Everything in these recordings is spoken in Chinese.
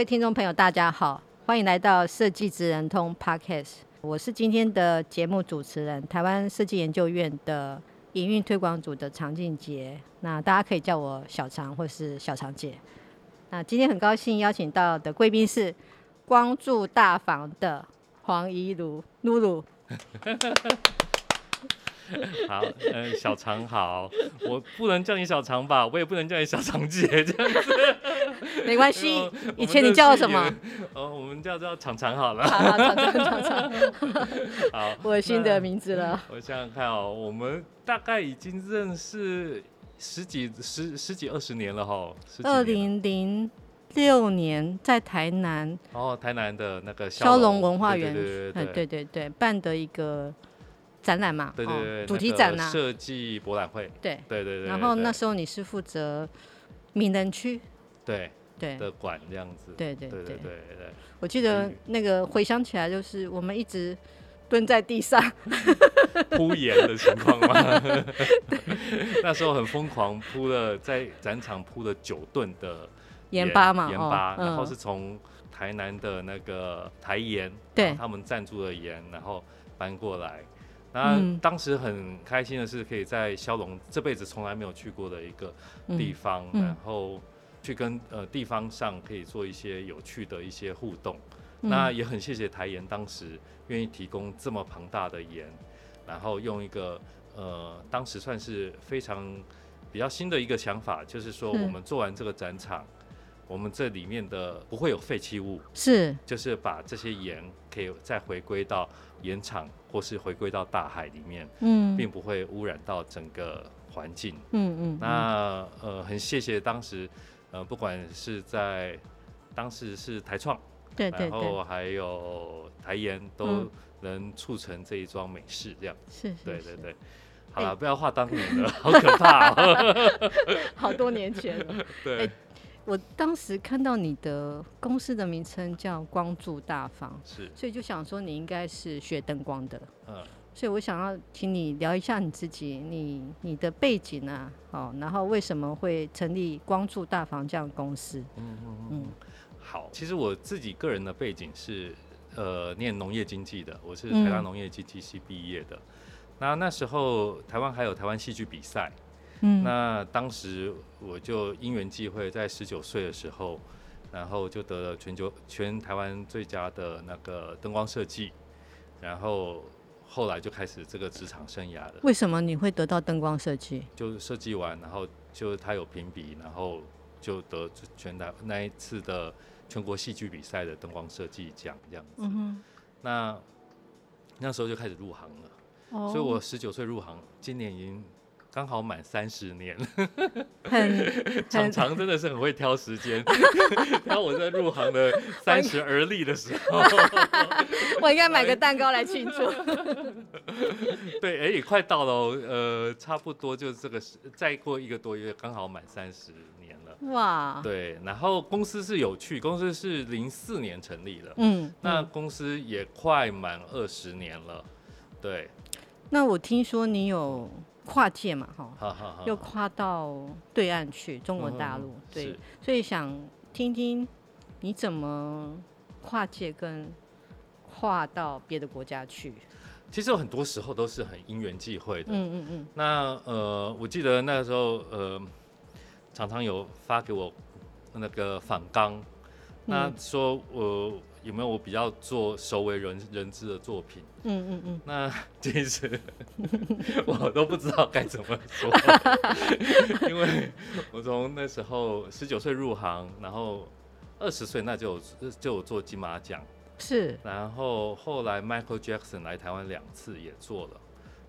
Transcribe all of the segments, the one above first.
位听众朋友，大家好，欢迎来到设计职人通 Podcast。我是今天的节目主持人，台湾设计研究院的营运推广组的常静杰。那大家可以叫我小常或是小常姐。那今天很高兴邀请到的贵宾是光筑大房的黄宜如露露。好，嗯，小常好，我不能叫你小常吧，我也不能叫你小常姐这样子，没关系。以前你叫我什么？哦，我们叫叫常常好了。好，好，常常，常常。好，我有新的名字了。我想想看哦，我们大概已经认识十几十十几二十年了哈。二零零六年在台南。哦，台南的那个骁龙文化园，对对对，对，对对对，办的一个。展览嘛，对对对，哦、主题展呐，设计博览会，对对对对。然后那时候你是负责闽南区，对对的馆这样子，对对对对对。我记得那个回想起来，就是我们一直蹲在地上 铺盐的情况嘛。那时候很疯狂，铺了在展场铺了九吨的盐巴嘛，盐巴，然后是从台南的那个台盐，对，他们赞助的盐，然后搬过来。那当时很开心的是，可以在萧龙这辈子从来没有去过的一个地方，嗯。嗯、然后去跟呃地方上可以做一些有趣的一些互动。嗯、那也很谢谢台盐当时愿意提供这么庞大的盐，然后用一个呃当时算是非常比较新的一个想法，就是说我们做完这个展场，嗯、我们这里面的不会有废弃物，是就是把这些盐可以再回归到盐场。或是回归到大海里面，嗯，并不会污染到整个环境，嗯嗯。那呃，很谢谢当时，呃，不管是在当时是台创，对对对，然后还有台盐，都能促成这一桩美事，这样。是，是，对对对。好了，不要画当年了，好可怕，好多年前了。对。我当时看到你的公司的名称叫光柱大房，是，所以就想说你应该是学灯光的，嗯，所以我想要请你聊一下你自己，你你的背景啊，哦，然后为什么会成立光柱大房这样的公司？嗯嗯嗯，好，其实我自己个人的背景是呃念农业经济的，我是台大农业经济系毕业的，嗯、那那时候台湾还有台湾戏剧比赛。嗯，那当时我就因缘际会，在十九岁的时候，然后就得了全球全台湾最佳的那个灯光设计，然后后来就开始这个职场生涯了。为什么你会得到灯光设计？就设计完，然后就他有评比，然后就得全台那一次的全国戏剧比赛的灯光设计奖这样子。嗯。那那时候就开始入行了，哦，所以我十九岁入行，今年已经。刚好满三十年，很常常 真的是很会挑时间。然后我在入行的三十而立的时候，我应该买个蛋糕来庆祝。对，哎、欸，也快到了，呃，差不多就是这个，再过一个多月，刚好满三十年了。哇，对，然后公司是有趣，公司是零四年成立的，嗯，那公司也快满二十年了。对，那我听说你有。跨界嘛，哈，又跨到对岸去，中国大陆，嗯、对，所以想听听你怎么跨界跟跨到别的国家去。其实有很多时候都是很因缘际会的，嗯嗯嗯。那呃，我记得那个时候呃，常常有发给我那个反纲，那说我。呃有没有我比较做熟为人人知的作品？嗯嗯嗯。那 其实 我都不知道该怎么说，因为我从那时候十九岁入行，然后二十岁那就有就有做金马奖，是。然后后来 Michael Jackson 来台湾两次也做了，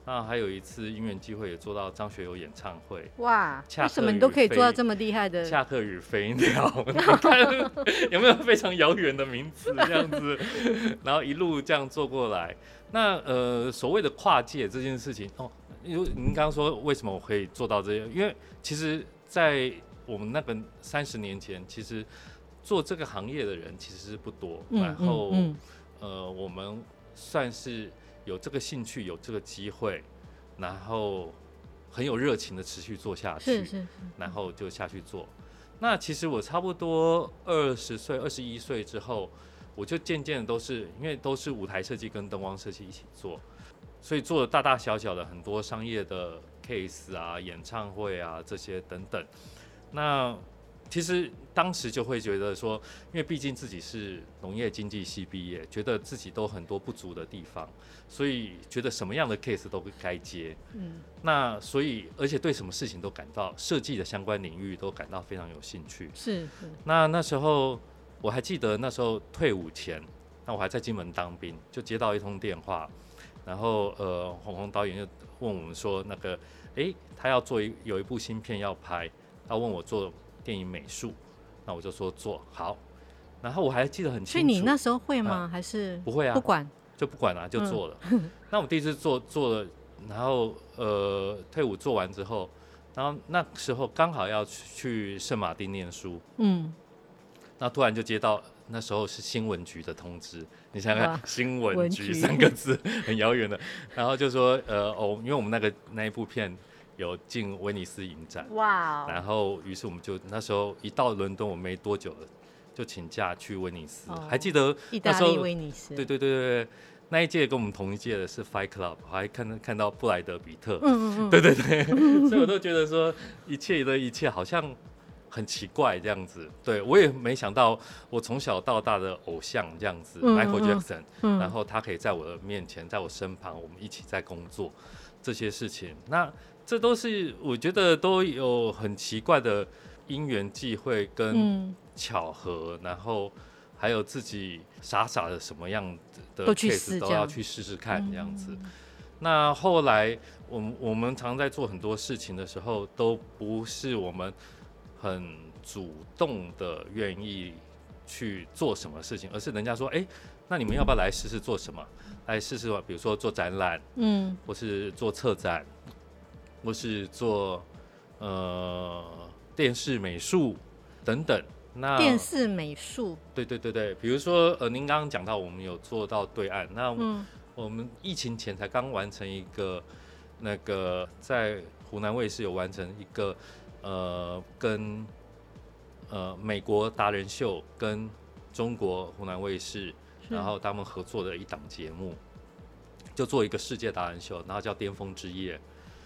那还有一次因缘机会也做到张学友演唱会。哇，为什么你都可以做到这么厉害的？恰克与飞鸟，你看 有没有非常遥远的名字这样子？然后一路这样做过来。那呃，所谓的跨界这件事情哦，因为您刚刚说为什么我可以做到这样？因为其实，在我们那个三十年前，其实做这个行业的人其实是不多。嗯、然后、嗯嗯、呃，我们算是有这个兴趣，有这个机会，然后很有热情的持续做下去。是是是。然后就下去做。那其实我差不多二十岁、二十一岁之后。我就渐渐的都是因为都是舞台设计跟灯光设计一起做，所以做了大大小小的很多商业的 case 啊、演唱会啊这些等等。那其实当时就会觉得说，因为毕竟自己是农业经济系毕业，觉得自己都很多不足的地方，所以觉得什么样的 case 都该接。嗯。那所以而且对什么事情都感到设计的相关领域都感到非常有兴趣。是。是。那那时候。我还记得那时候退伍前，那我还在金门当兵，就接到一通电话，然后呃，红红导演就问我们说，那个，诶，他要做一有一部新片要拍，他问我做电影美术，那我就说做好，然后我还记得很清楚。所以你那时候会吗？啊、还是不会啊？不管就不管了、啊，就做了。嗯、那我第一次做做了，然后呃，退伍做完之后，然后那时候刚好要去圣马丁念书，嗯。那突然就接到那时候是新闻局的通知，你想想看，新闻局三个字 很遥远的，然后就说呃哦，因为我们那个那一部片有进威尼斯影展，哇，然后于是我们就那时候一到伦敦，我没多久了就请假去威尼斯，还记得那时候威尼斯，对对对对，那一届跟我们同一届的是 Fight Club，我还看看到布莱德比特，嗯嗯嗯，对对对，所以我都觉得说一切的一切好像。很奇怪这样子，对，我也没想到，我从小到大的偶像这样子，嗯，Michael Jackson，嗯，然后他可以在我的面前，在我身旁，我们一起在工作这些事情，那这都是我觉得都有很奇怪的因缘际会跟巧合，嗯，然后还有自己傻傻的什么样的 case 都要去试试看这样子。那后来我们我们常在做很多事情的时候，都不是我们。很主动的愿意去做什么事情，而是人家说，哎、欸，那你们要不要来试试做什么？来试试吧，比如说做展览，嗯，或是做策展，或是做呃电视美术等等。那电视美术，对对对对，比如说呃，您刚刚讲到我们有做到对岸，那我们疫情前才刚完成一个那个在湖南卫视有完成一个。呃，跟呃美国达人秀跟中国湖南卫视，然后他们合作的一档节目，就做一个世界达人秀，然后叫巅峰之夜。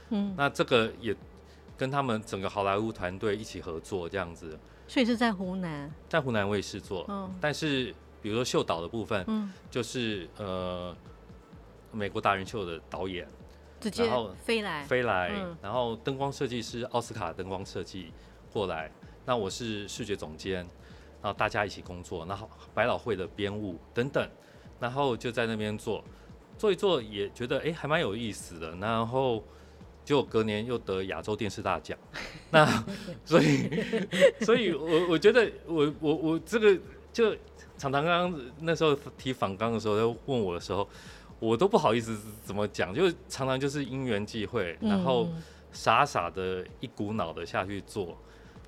嗯，那这个也跟他们整个好莱坞团队一起合作这样子。所以是在湖南，在湖南卫视做。嗯，但是比如说秀导的部分，嗯，就是呃美国达人秀的导演。然后飞来飞来，然后灯光设计师奥斯卡灯光设计过来，那我是视觉总监，然后大家一起工作，然后百老汇的编务等等，然后就在那边做，做一做也觉得哎还蛮有意思的，然后就隔年又得亚洲电视大奖，那 所以所以我我觉得我我我这个就常常刚刚那时候提反纲的时候，他问我的时候。我都不好意思怎么讲，就常常就是因缘际会，然后傻傻的一股脑的下去做，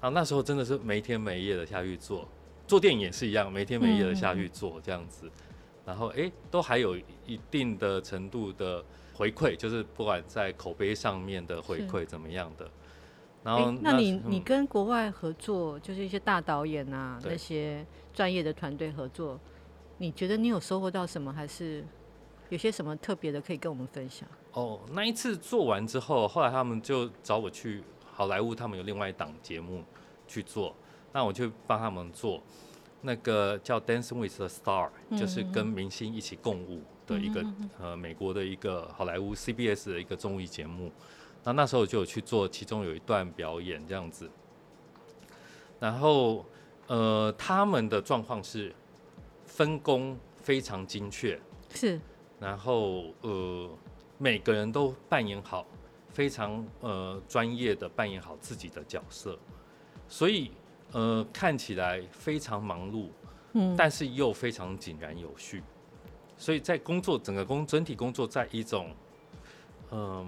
然后那时候真的是没天没夜的下去做，做电影也是一样，没天没夜的下去做这样子，然后哎，都还有一定的程度的回馈，就是不管在口碑上面的回馈怎么样的。然后那你你跟国外合作，就是一些大导演啊，那些专业的团队合作，你觉得你有收获到什么，还是？有些什么特别的可以跟我们分享？哦，那一次做完之后，后来他们就找我去好莱坞，他们有另外一档节目去做，那我就帮他们做那个叫《Dancing with the Star》，就是跟明星一起共舞的一个呃美国的一个好莱坞 CBS 的一个综艺节目。那那时候就有去做，其中有一段表演这样子。然后呃，他们的状况是分工非常精确，是。然后呃，每个人都扮演好非常呃专业的扮演好自己的角色，所以呃看起来非常忙碌，嗯，但是又非常井然有序，所以在工作整个工整体工作在一种嗯、呃，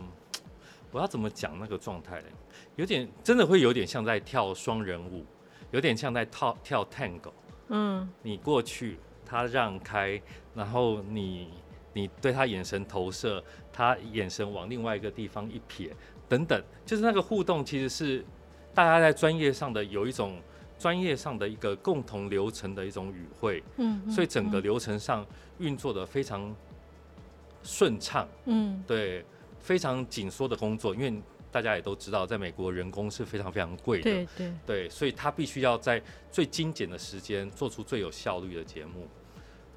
我要怎么讲那个状态呢？有点真的会有点像在跳双人舞，有点像在跳跳 Tango，嗯，你过去。他让开，然后你你对他眼神投射，他眼神往另外一个地方一瞥，等等，就是那个互动，其实是大家在专业上的有一种专业上的一个共同流程的一种语汇，嗯，嗯，所以整个流程上运作的非常顺畅，嗯，对，非常紧缩的工作，因为大家也都知道，在美国人工是非常非常贵的，对对。对，所以他必须要在最精简的时间做出最有效率的节目。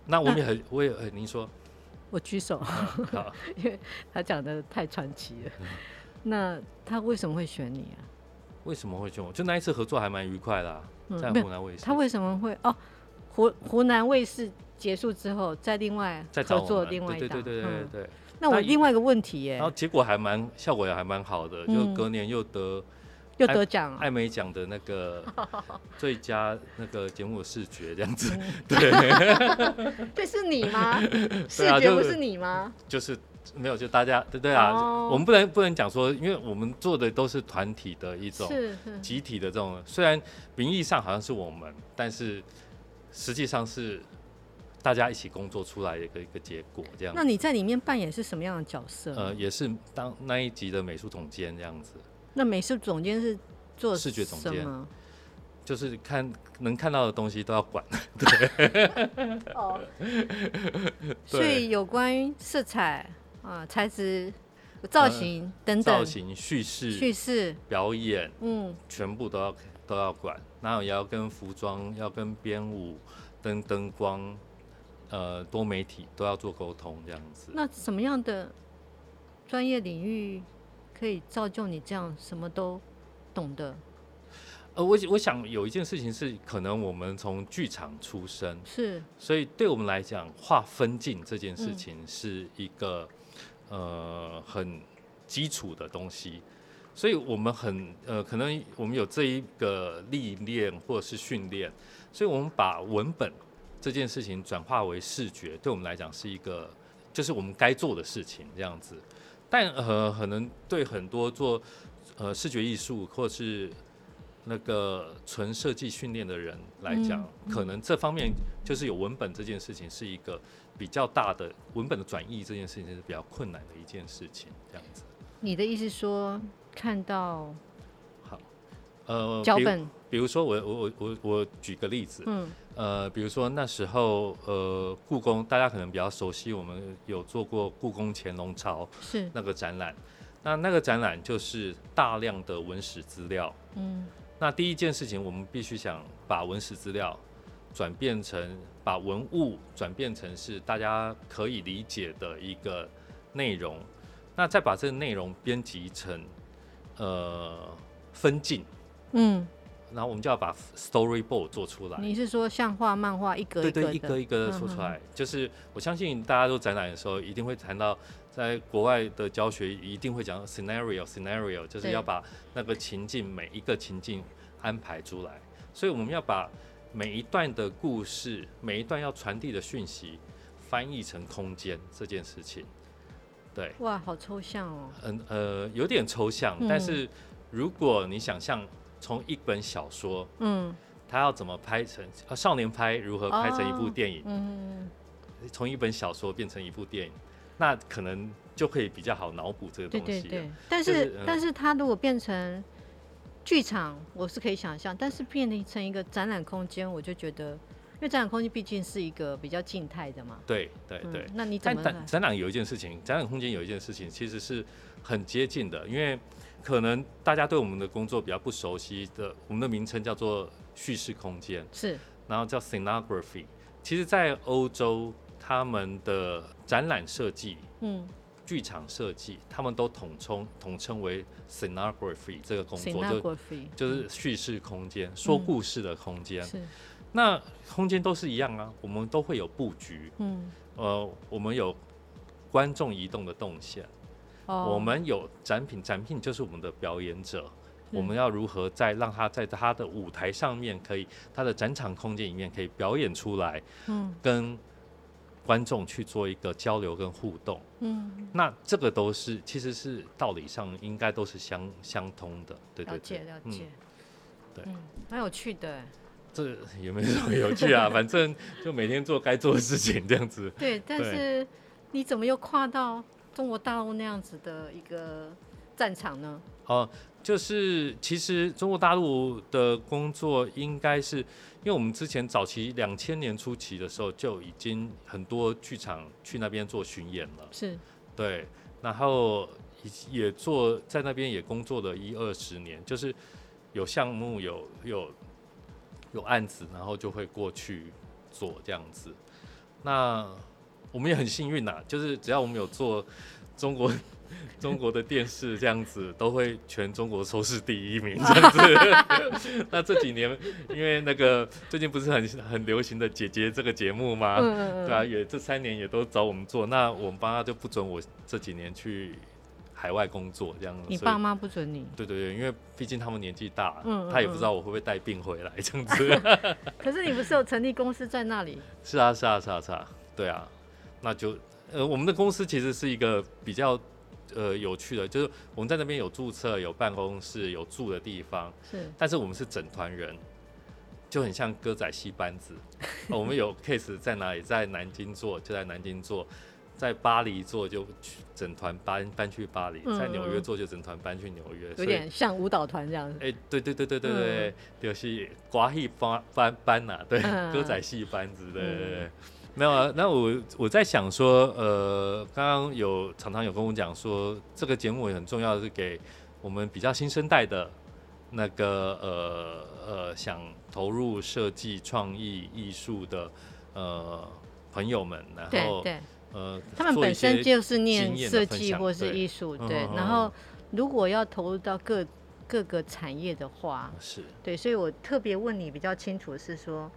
那我们也很，我也很，您说，我举手，因为他讲的太传奇了。那他为什么会选你啊？为什么会选我？就那一次合作还蛮愉快的，啊，在湖南卫视。他为什么会哦？湖湖南卫视结束之后，再另外合作另外一档，对对对对对对。那我另外一个问题耶，然后结果还蛮效果也还蛮好的，就隔年又得。又得奖，艾美奖的那个 最佳那个节目的视觉这样子，对，这是你吗？视觉不是你吗？就是没有，就大家对对啊，我们不能不能讲说，因为我们做的都是团体的一种集体的这种，虽然名义上好像是我们，但是实际上是大家一起工作出来的一个一个结果这样。那你在里面扮演是什么样的角色？呃，也是当那一集的美术总监这样子。那美术总监是做视觉总监，就是看能看到的东西都要管，对。哦。所以有关于色彩啊、材质、造型等等，造型、叙事、叙事、表演，嗯，全部都要都要管。然后也要跟服装、要跟编舞、跟灯光，呃，多媒体都要做沟通，这样子。那什么样的专业领域？可以造就你这样什么都懂的。呃，我我想有一件事情是，可能我们从剧场出身，是，所以对我们来讲，划分镜这件事情是一个、嗯、呃很基础的东西，所以我们很呃可能我们有这一个历练或者是训练，所以我们把文本这件事情转化为视觉，对我们来讲是一个就是我们该做的事情，这样子。但呃，可能对很多做呃视觉艺术或是那个纯设计训练的人来讲，可能这方面就是有文本这件事情是一个比较大的文本的转译，这件事情是比较困难的一件事情。这样子，你的意思说看到好呃脚本，比如说我我我我我举个例子，嗯。呃，比如说那时候，呃，故宫大家可能比较熟悉，我们有做过故宫乾隆朝是。那个展览，那那个展览就是大量的文史资料，嗯，那第一件事情，我们必须想把文史资料转变成，把文物转变成是大家可以理解的一个内容，那再把这个内容编辑成，呃，分镜，嗯。然后我们就要把 storyboard 做出来。你是说像画漫画一格一格对对，一格一格的说出来。嗯、就是我相信大家都展览的时候，一定会谈到，在国外的教学一定会讲 scenario scenario，就是要把那个情境每一个情境安排出来。所以我们要把每一段的故事，每一段要传递的讯息，翻译成空间这件事情。对。哇，好抽象哦。嗯呃，有点抽象，嗯、但是如果你想象。从一本小说，嗯，他要怎么拍成？啊，少年拍如何拍成一部电影？哦、嗯，从一本小说变成一部电影，那可能就可以比较好脑补这个东西。对对对。但是，就是嗯、但是它如果变成剧场，我是可以想象；但是变成一个展览空间，我就觉得，因为展览空间毕竟是一个比较静态的嘛。对对对、嗯。那你怎么？展展览有一件事情，展览空间有一件事情，其实是很接近的，因为。可能大家对我们的工作比较不熟悉的，我们的名称叫做叙事空间，是，然后叫 scenography。其实，在欧洲，他们的展览设计，嗯，剧场设计，他们都统称统称为 scenography 这个工作，就就是叙事空间，嗯、说故事的空间。是，那空间都是一样啊，我们都会有布局，嗯，呃，我们有观众移动的动线。我们有展品，展品就是我们的表演者，我们要如何在让他在他的舞台上面，可以他的展场空间里面可以表演出来，嗯，跟观众去做一个交流跟互动，嗯，那这个都是其实是道理上应该都是相相通的，对对对，了解了解，对，蛮有趣的。这也没什么有趣啊，反正就每天做该做的事情这样子。对，但是你怎么又跨到中国大陆那样子的一个战场呢？哦，就是其实中国大陆的工作应该是，因为我们之前早期两千年初期的时候就已经很多剧场去那边做巡演了。是。对，然后也做在那边也工作了一二十年，就是有项目有有。有案子，然后就会过去做这样子。那我们也很幸运呐，就是只要我们有做中国中国的电视这样子，都会全中国收视第一名 这样子。那这几年，因为那个最近不是很很流行的姐姐这个节目吗？对啊，也这三年也都找我们做。那我们爸妈就不准我这几年去。海外工作这样，你爸妈不准你？对对对，因为毕竟他们年纪大了，嗯，他也不知道我会不会带病回来这样子。可是你不是有成立公司在那里？是啊是啊是啊是啊，对啊，那就呃我们的公司其实是一个比较呃有趣的，就是我们在那边有注册、有办公室、有住的地方，是，但是我们是整团人，就很像歌仔戏班子。我们有 case 在哪里，在南京做，就在南京做。在巴黎做就去整团搬搬去巴黎，在纽约做就整团搬去纽约，有点像舞蹈团这样子。哎，对对对对对对，就是瓜戏班班班呐，对，歌仔戏班子，对对对。没有啊，那我我在想说，呃，刚刚有常常有跟我讲说，这个节目也很重要，是给我们比较新生代的那个呃呃想投入设计创意艺术的呃朋友们，然后。呃，他们本身就是念设计或是艺术，对，对。然后，如果要投入到各各个产业的话，是对。所以我特别问你比较清楚的是说，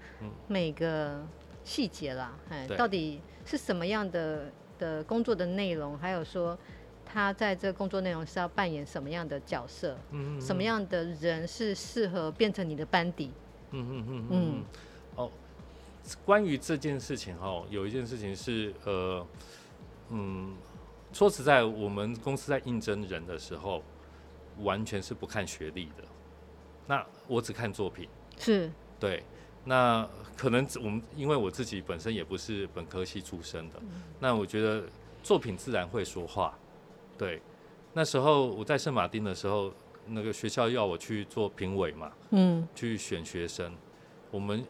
每个细节啦，哎，到底是什么样的的工作的内容，还有说他在这个工作内容是要扮演什么样的角色，嗯，什么样的人是适合变成你的班底，嗯嗯嗯嗯，哦。关于这件事情哈，有一件事情是呃，嗯，说实在，我们公司在应征人的时候，完全是不看学历的。那我只看作品，是，对。那可能我们因为我自己本身也不是本科系出身的，那我觉得作品自然会说话。对，那时候我在圣马丁的时候，那个学校要我去做评委嘛，嗯，去选学生，我们。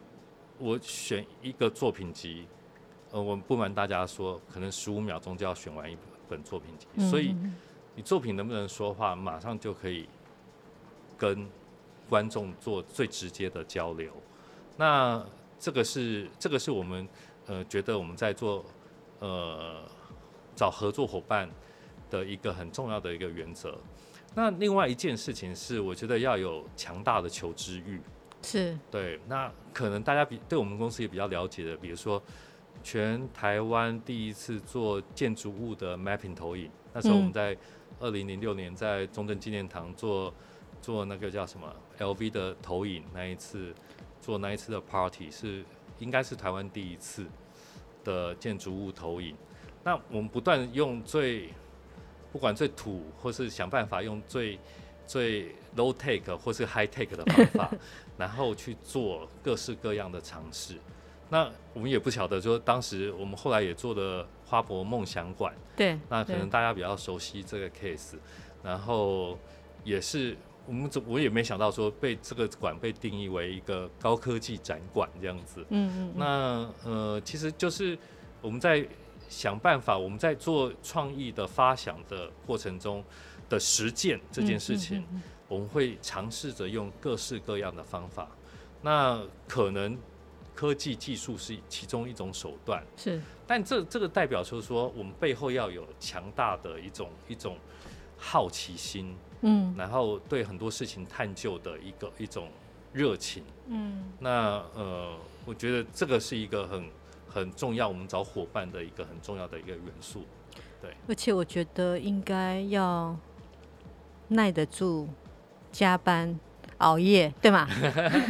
我选一个作品集，呃，我不瞒大家说，可能十五秒钟就要选完一本作品集，嗯，所以你作品能不能说话，马上就可以跟观众做最直接的交流。那这个是这个是我们呃觉得我们在做呃找合作伙伴的一个很重要的一个原则。那另外一件事情是，我觉得要有强大的求知欲。是对，那可能大家比对我们公司也比较了解的，比如说全台湾第一次做建筑物的 mapping 投影，那时候我们在二零零六年在中正纪念堂做做那个叫什么 LV 的投影，那一次做那一次的 party 是应该是台湾第一次的建筑物投影。那我们不断用最不管最土，或是想办法用最最 low take 或是 high take 的方法。然后去做各式各样的尝试，那我们也不晓得，说当时我们后来也做了花博梦想馆，对，那可能大家比较熟悉这个 case，然后也是我们怎我也没想到说被这个馆被定义为一个高科技展馆这样子，嗯嗯，那呃其实就是我们在想办法，我们在做创意的发想的过程中的实践这件事情。嗯嗯嗯嗯。我们会尝试着用各式各样的方法，那可能科技技术是其中一种手段，是，但这这个代表就是说，我们背后要有强大的一种一种好奇心，嗯，然后对很多事情探究的一个一种热情，嗯，那呃，我觉得这个是一个很很重要，我们找伙伴的一个很重要的一个元素。对，而且我觉得应该要耐得住加班熬夜，对吗？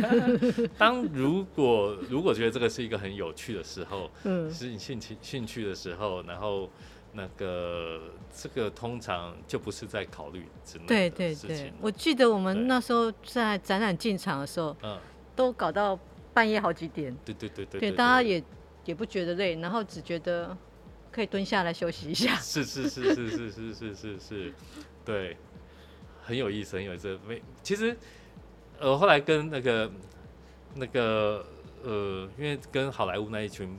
当如果如果觉得这个是一个很有趣的时候，嗯，是你兴趣兴趣的时候，然后那个这个通常就不是在考虑之内。对对对，我记得我们那时候在展览进场的时候，嗯，都搞到半夜好几点。对对对对，对，大家也也不觉得累，然后只觉得可以蹲下来休息一下。是是是是是是是是是，对，很有意思，很有意思。没，其实。呃，后来跟那个那个呃，因为跟好莱坞那一群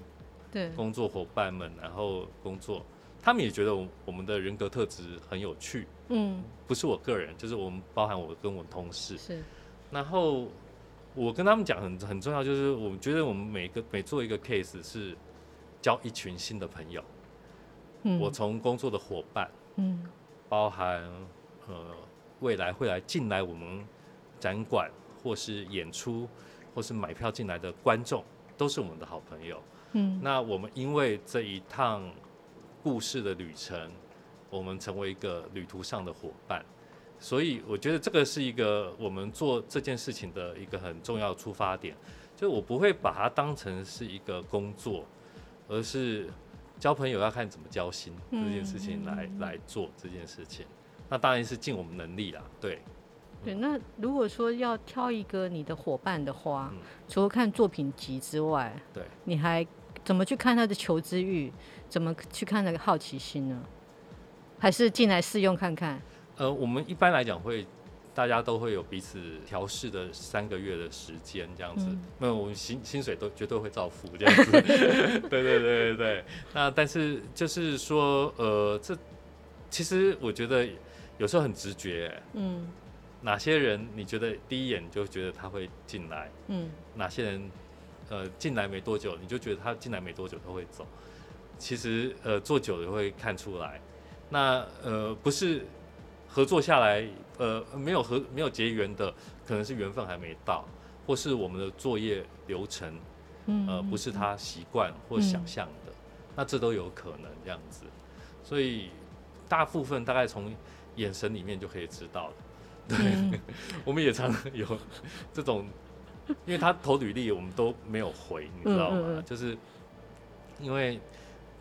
对工作伙伴们，然后工作，他们也觉得我我们的人格特质很有趣。嗯，不是我个人，就是我们包含我跟我同事。是。然后我跟他们讲很很重要，就是我们觉得我们每个每做一个 case 是交一群新的朋友。嗯。我从工作的伙伴，嗯，包含呃未来会来进来我们。展馆或是演出，或是买票进来的观众，都是我们的好朋友。嗯，那我们因为这一趟故事的旅程，我们成为一个旅途上的伙伴。所以我觉得这个是一个我们做这件事情的一个很重要的出发点。就我不会把它当成是一个工作，而是交朋友要看怎么交心这件事情来来做这件事情。那当然是尽我们能力啦，对。对，那如果说要挑一个你的伙伴的话，嗯、除了看作品集之外，对，你还怎么去看他的求知欲？怎么去看那个好奇心呢？还是进来试用看看？呃，我们一般来讲会，大家都会有彼此调试的三个月的时间，这样子。那、嗯、我们薪薪水都绝对会照付，这样子。对对对对对。那但是就是说，呃，这其实我觉得有时候很直觉，嗯。哪些人你觉得第一眼就觉得他会进来？嗯，哪些人呃进来没多久你就觉得他进来没多久他会走？其实呃做久了会看出来。那呃不是合作下来呃没有合没有结缘的，可能是缘分还没到，或是我们的作业流程呃不是他习惯或想象的，那这都有可能这样子。所以大部分大概从眼神里面就可以知道了。对，嗯、我们也常有这种，因为他投履历，我们都没有回，你知道吗？嗯嗯、就是因为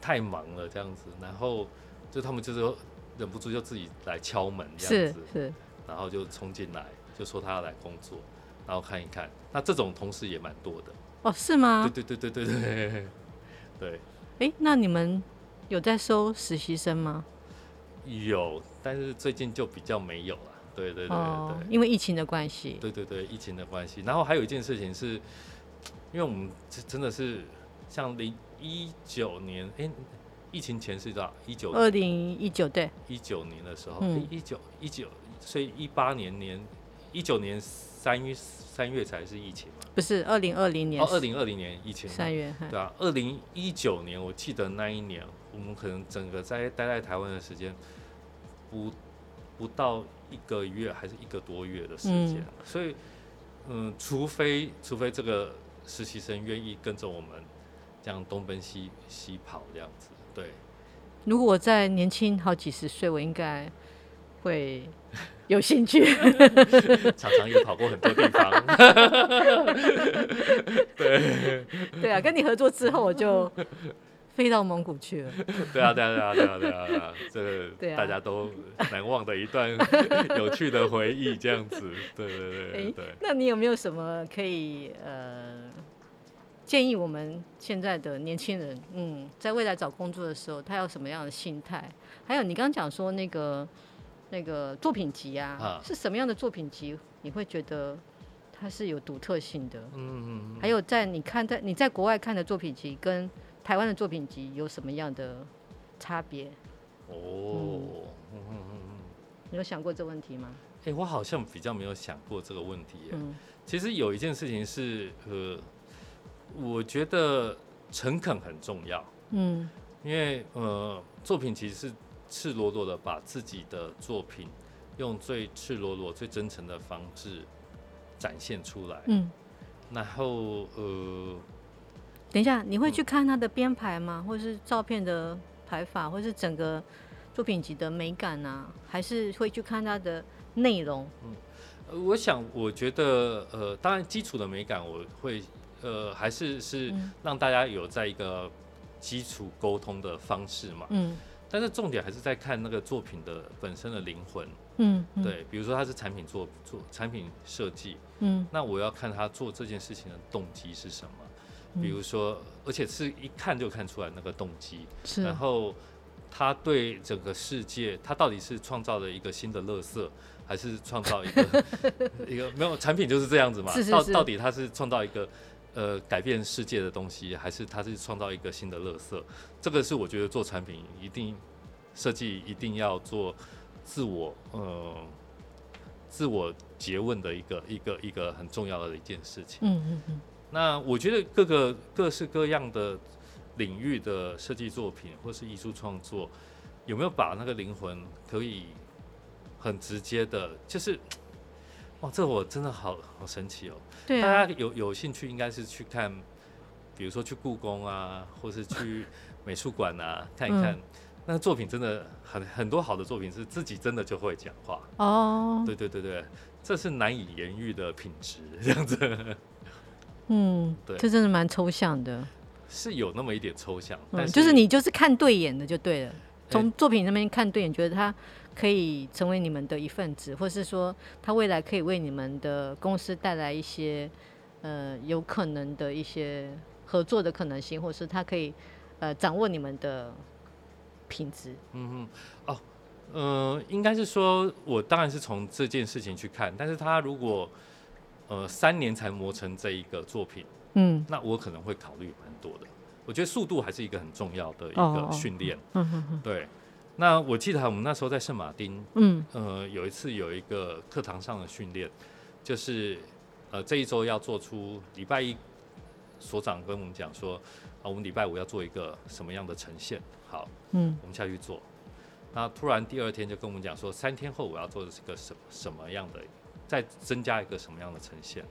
太忙了这样子，然后就他们就是忍不住就自己来敲门这样子，是，是然后就冲进来，就说他要来工作，然后看一看，那这种同事也蛮多的。哦，是吗？对对对对对对，对。哎，那你们有在收实习生吗？有，但是最近就比较没有了。对对对对，哦，因为疫情的关系。对对对，疫情的关系。然后还有一件事情是，因为我们真的是像零一九年，哎，疫情前是多少？一九二零一九对，一九年的时候，一九一九，所以一八年年一九年三月三月才是疫情嘛？不是二零二零年，哦，二零二零年疫情三月，对啊，二零一九年我记得那一年，我们可能整个在待在台湾的时间不不到。一个月还是一个多月的时间，嗯、所以，嗯，除非除非这个实习生愿意跟着我们这样东奔西西跑这样子，对。如果我再年轻好几十岁，我应该会有兴趣。常常也跑过很多地方。对。对啊，跟你合作之后，我就。飞到蒙古去了。对啊，对啊，对啊，对啊，对啊，对啊，这个 大家都难忘的一段 有趣的回忆，这样子。对对对对，对。那你有没有什么可以呃建议我们现在的年轻人，嗯，在未来找工作的时候，他要什么样的心态？还有你刚刚讲说那个那个作品集啊，啊是什么样的作品集？你会觉得它是有独特性的？嗯嗯嗯。还有在你看在你在国外看的作品集跟台湾的作品集有什么样的差别？哦，嗯嗯嗯，你有想过这个问题吗？哎、欸，我好像比较没有想过这个问题。嗯，其实有一件事情是，呃，我觉得诚恳很重要。嗯，因为呃，作品其实是赤裸裸的把自己的作品用最赤裸裸、最真诚的方式展现出来。嗯，然后呃。等一下，你会去看他的编排吗？或者是照片的排法，或是整个作品集的美感啊，还是会去看它的内容？嗯，我想，我觉得，呃，当然基础的美感，我会，呃，还是是让大家有在一个基础沟通的方式嘛。嗯。但是重点还是在看那个作品的本身的灵魂。嗯。嗯对，比如说他是产品做做产品设计。嗯。那我要看他做这件事情的动机是什么？比如说，而且是一看就看出来那个动机。是。然后。他对整个世界，他到底是创造了一个新的乐色，还是创造一个 一个没有产品就是这样子嘛？是是是到到底他是创造一个呃改变世界的东西，还是他是创造一个新的乐色？这个是我觉得做产品一定设计一定要做自我呃自我诘问的一个一个一个很重要的一件事情。嗯嗯嗯。那我觉得各个各式各样的。领域的设计作品或是艺术创作，有没有把那个灵魂可以很直接的，就是，哇，这我真的好好神奇哦！对啊，大家有有兴趣应该是去看，比如说去故宫啊，或是去美术馆啊看一看，嗯、那个作品真的很很多好的作品是自己真的就会讲话哦。对对对对，这是难以言喻的品质，这样子。嗯，对，这真的蛮抽象的。是有那么一点抽象，嗯、但是就是你就是看对眼的就对了。从作品那边看对眼，觉得他可以成为你们的一份子，或是说他未来可以为你们的公司带来一些呃有可能的一些合作的可能性，或是他可以呃掌握你们的品质。嗯嗯哦，呃，应该是说我当然是从这件事情去看，但是他如果呃三年才磨成这一个作品。嗯，那我可能会考虑蛮多的。我觉得速度还是一个很重要的一个训练。嗯嗯嗯。对。那我记得我们那时候在圣马丁，嗯，呃，有一次有一个课堂上的训练，就是呃这一周要做出礼拜一所长跟我们讲说，啊，我们礼拜五要做一个什么样的呈现。好，嗯，我们下去做。那突然第二天就跟我们讲说，三天后我要做的是个什什么样的，再增加一个什么样的呈现，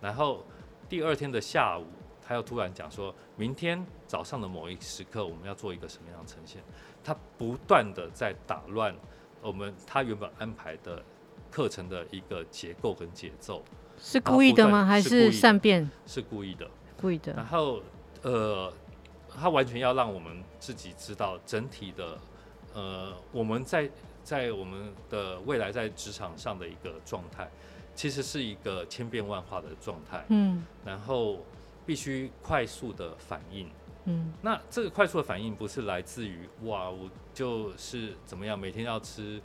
然后。第二天的下午，他又突然讲说，明天早上的某一时刻，我们要做一个什么样的呈现？他不断的在打乱我们他原本安排的课程的一个结构跟节奏。是故意的吗？还是善变？是故意的。故意的。然后，呃，他完全要让我们自己知道整体的，呃，我们在在我们的未来在职场上的一个状态。其实是一个千变万化的状态，嗯，然后必须快速的反应，嗯，那这个快速的反应不是来自于哇，我就是怎么样，每天要吃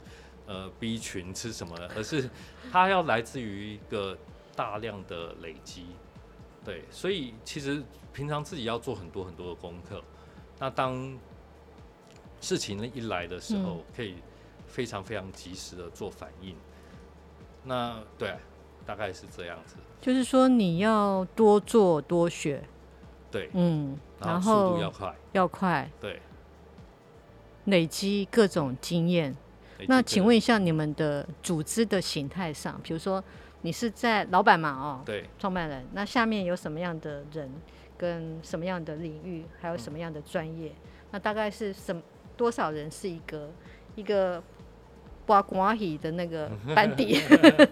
呃 B 群吃什么的，而是 它要来自于一个大量的累积，对，所以其实平常自己要做很多很多的功课，那当事情一来的时候，可以非常非常及时的做反应。那对，大概是这样子。就是说，你要多做多学。对，嗯，然后速度要快，要快。对，累积各种经验。那请问一下，你们的组织的形态上，比如说你是在老板嘛？哦，对，创办人。那下面有什么样的人，跟什么样的领域，还有什么样的专业？嗯、那大概是什么多少人是一个一个？刮刮喜的那个 班底。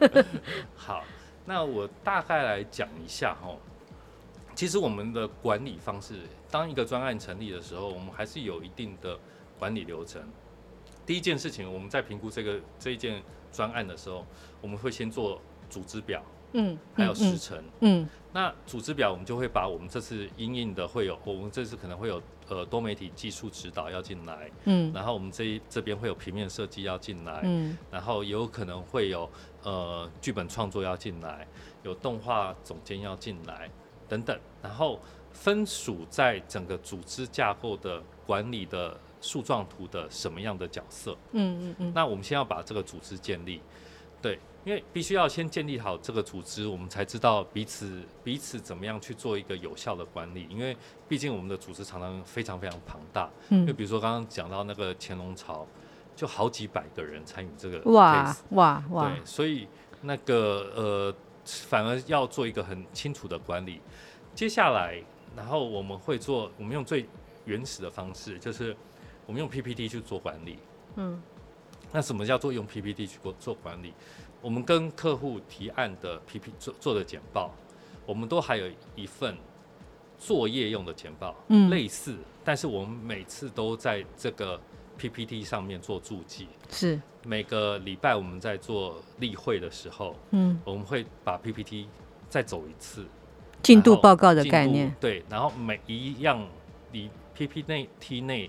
好，那我大概来讲一下哈。其实我们的管理方式，当一个专案成立的时候，我们还是有一定的管理流程。第一件事情，我们在评估这个这一件专案的时候，我们会先做组织表。嗯，还有时程，嗯，嗯，那组织表我们就会把我们这次应应的会有，我们这次可能会有呃多媒体技术指导要进来，嗯，然后我们这这边会有平面设计要进来，嗯，然后也有可能会有呃剧本创作要进来，有动画总监要进来等等，然后分属在整个组织架构的管理的树状图的什么样的角色，嗯嗯嗯，那我们先要把这个组织建立，对。因为必须要先建立好这个组织，我们才知道彼此彼此怎么样去做一个有效的管理。因为毕竟我们的组织常常非常非常庞大，嗯，就比如说刚刚讲到那个乾隆朝，就好几百个人参与这个哇哇哇！对，所以那个呃，反而要做一个很清楚的管理。接下来，然后我们会做，我们用最原始的方式，就是我们用 PPT 去做管理。嗯，那什么叫做用 PPT 去做做管理？我们跟客户提案的 PPT 做做的简报，我们都还有一份作业用的简报，嗯，类似，但是我们每次都在这个 PPT 上面做注记，是。每个礼拜我们在做例会的时候，嗯，我们会把 PPT 再走一次。进度报告的概念，对，然后每一样你 PPT 内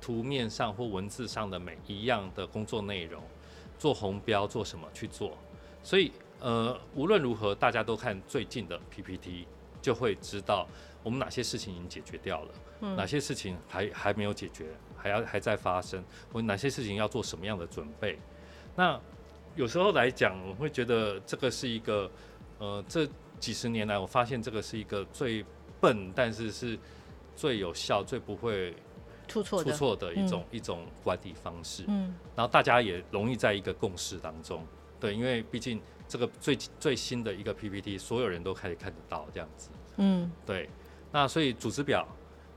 图面上或文字上的每一样的工作内容，做红标做什么去做，所以呃无论如何大家都看最近的 PPT，就会知道我们哪些事情已经解决掉了，嗯、哪些事情还还没有解决，还要还在发生，或哪些事情要做什么样的准备。那有时候来讲，我会觉得这个是一个呃这。几十年来，我发现这个是一个最笨，但是是最有效、最不会出错出错的一种、嗯、一种管理方式。嗯，然后大家也容易在一个共识当中。对，因为毕竟这个最最新的一个 PPT，所有人都可以看得到这样子。嗯，对。那所以组织表，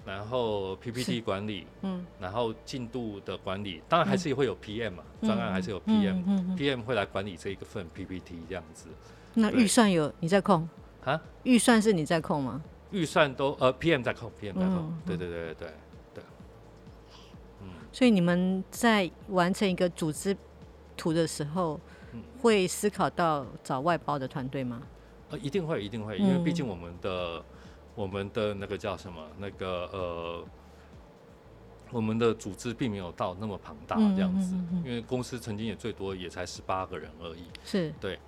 然后 PPT 管理，嗯，然后进度的管理，当然还是会有 PM 嘛，专、嗯、案还是有 PM，PM、会来管理这一个份 PPT 这样子。那预算有你在控啊？预算是你在控吗？预算都呃 PM 在控，PM 在控。嗯、对对对对对。所以你们在完成一个组织图的时候，嗯、会思考到找外包的团队吗？呃，一定会，一定会，因为毕竟我们的、嗯、我们的那个叫什么那个呃，我们的组织并没有到那么庞大这样子，嗯嗯嗯嗯，因为公司曾经也最多也才十八个人而已。是。对。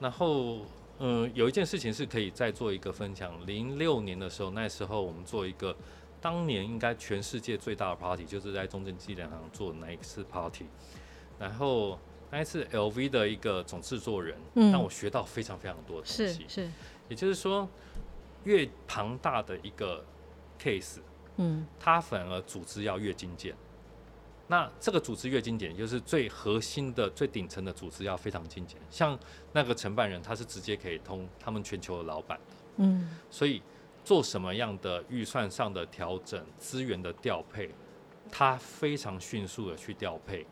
然后，嗯，有一件事情是可以再做一个分享。零六年的时候，那时候我们做一个，当年应该全世界最大的 party，就是在中正纪念堂做的那一次 party。然后那一次 LV 的一个总制作人，让、嗯、我学到非常非常多的东西。是是，也就是说，越庞大的一个 case，嗯，它反而组织要越精简。那这个组织越精简，就是最核心的、最顶层的组织要非常精简。像那个承办人，他是直接可以通他们全球的老板的，嗯，所以做什么样的预算上的调整、资源的调配，他非常迅速的去调配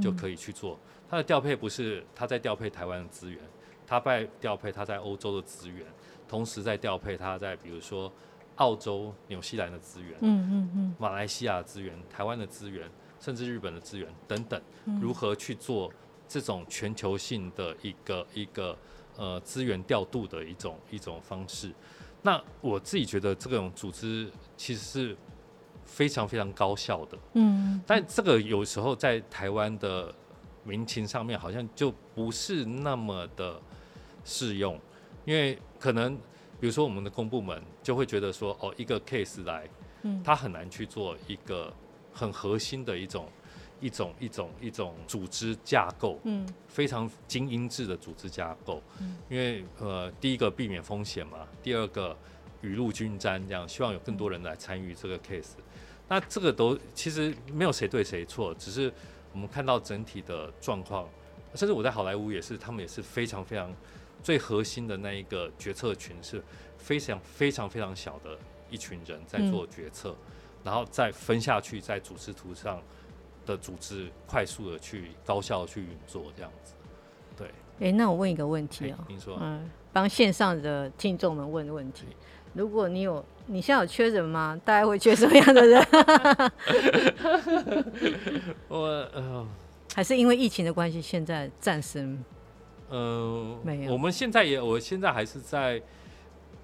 就可以去做。他的调配不是他在调配台湾的资源，他在调配他在欧洲的资源，同时在调配他在比如说澳洲、纽西兰的资源，嗯嗯嗯，马来西亚的资源、台湾的资源。甚至日本的资源等等，如何去做这种全球性的一个一个呃资源调度的一种一种方式？那我自己觉得这种组织其实是非常非常高效的。嗯，但这个有时候在台湾的民情上面好像就不是那么的适用，因为可能比如说我们的公部门就会觉得说，哦，一个 case 来，嗯，他很难去做一个。很核心的一种一种一种一种组织架构，嗯，非常精英制的组织架构，嗯，因为呃，第一个避免风险嘛，第二个雨露均沾，这样希望有更多人来参与这个 case，嗯。那这个都其实没有谁对谁错，只是我们看到整体的状况，甚至我在好莱坞也是，他们也是非常非常最核心的那一个决策群是非常非常非常小的一群人在做决策。嗯然后再分下去，在组织图上的组织快速的去高效去运作，这样子。对。哎、欸，那我问一个问题啊、喔，您说，嗯，帮线上的听众们问问题。如果你有，你现在有缺人吗？大概会缺什么样的人？我呃，还是因为疫情的关系，现在暂时，嗯、呃，没有。我们现在也，我现在还是在，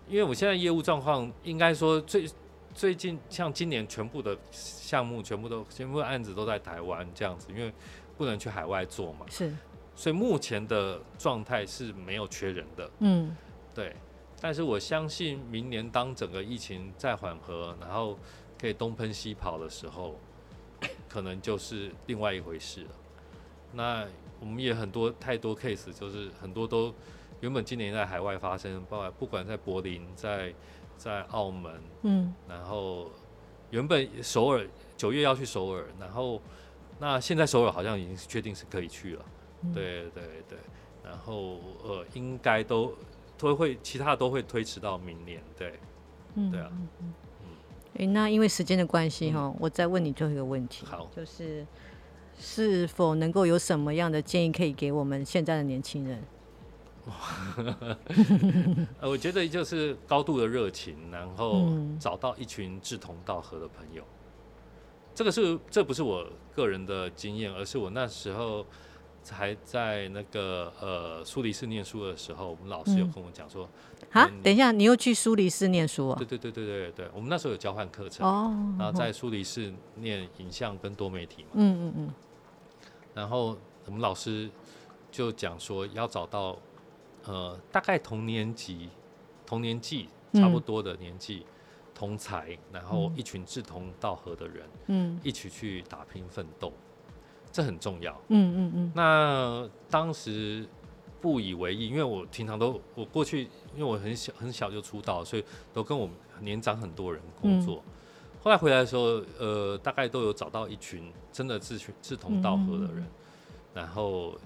因为我现在业务状况应该说最。最近像今年全部的项目全部都全部案子都在台湾这样子，因为不能去海外做嘛。是。所以目前的状态是没有缺人的。嗯。对。但是我相信明年当整个疫情再缓和，然后可以东奔西跑的时候，可能就是另外一回事了。那我们也很多太多 case，就是很多都原本今年在海外发生，包括不管在柏林在。在澳门，嗯，然后原本首尔九月要去首尔，然后那现在首尔好像已经确定是可以去了，嗯、对对对，然后呃应该都都会其他都会推迟到明年，对，嗯、对啊，嗯嗯，那因为时间的关系哈、嗯，我再问你最后一个问题，好，就是是否能够有什么样的建议可以给我们现在的年轻人？呃，我觉得就是高度的热情，然后找到一群志同道合的朋友。嗯、这个是这不是我个人的经验，而是我那时候还在那个呃苏黎世念书的时候，我们老师有跟我讲说，啊、嗯，等一下，你又去苏黎世念书啊？对对对对对对，我们那时候有交换课程，哦，然后在苏黎世念影像跟多媒体嘛，嗯嗯嗯，然后我们老师就讲说要找到。呃，大概同年级、同年纪差不多的年纪，嗯、同才，然后一群志同道合的人，嗯，一起去打拼奋斗，这很重要。嗯嗯嗯。那当时不以为意，因为我平常都我过去，因为我很小很小就出道，所以都跟我们年长很多人工作。嗯、后来回来的时候，呃，大概都有找到一群真的志群志同道合的人，嗯、然后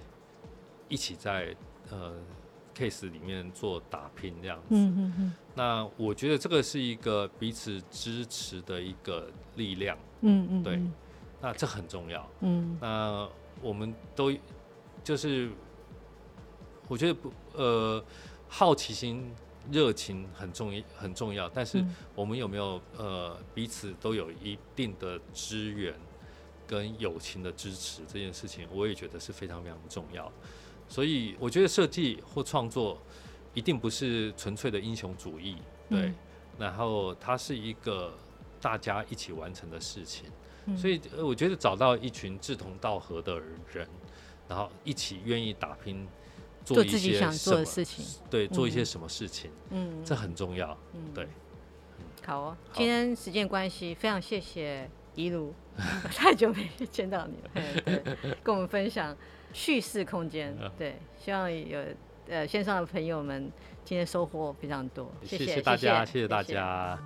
一起在呃。Case 里面做打拼这样子，嗯嗯嗯，那我觉得这个是一个彼此支持的一个力量，嗯嗯，对，那这很重要，嗯，那我们都就是我觉得不呃好奇心、热情很重要很重要，但是我们有没有呃彼此都有一定的资源跟友情的支持这件事情，我也觉得是非常非常重要。所以我觉得设计或创作一定不是纯粹的英雄主义，对。嗯、然后它是一个大家一起完成的事情，嗯、所以我觉得找到一群志同道合的人，然后一起愿意打拼，做一些做自己想做的事情，对，做一些什么事情，嗯，这很重要，嗯、对。好哦，今天时间关系，非常谢谢一路，太久没见到你了，对，跟我们分享。叙事空间，对，希望有呃线上的朋友们今天收获非常多，谢谢，谢谢大家，谢谢，大家。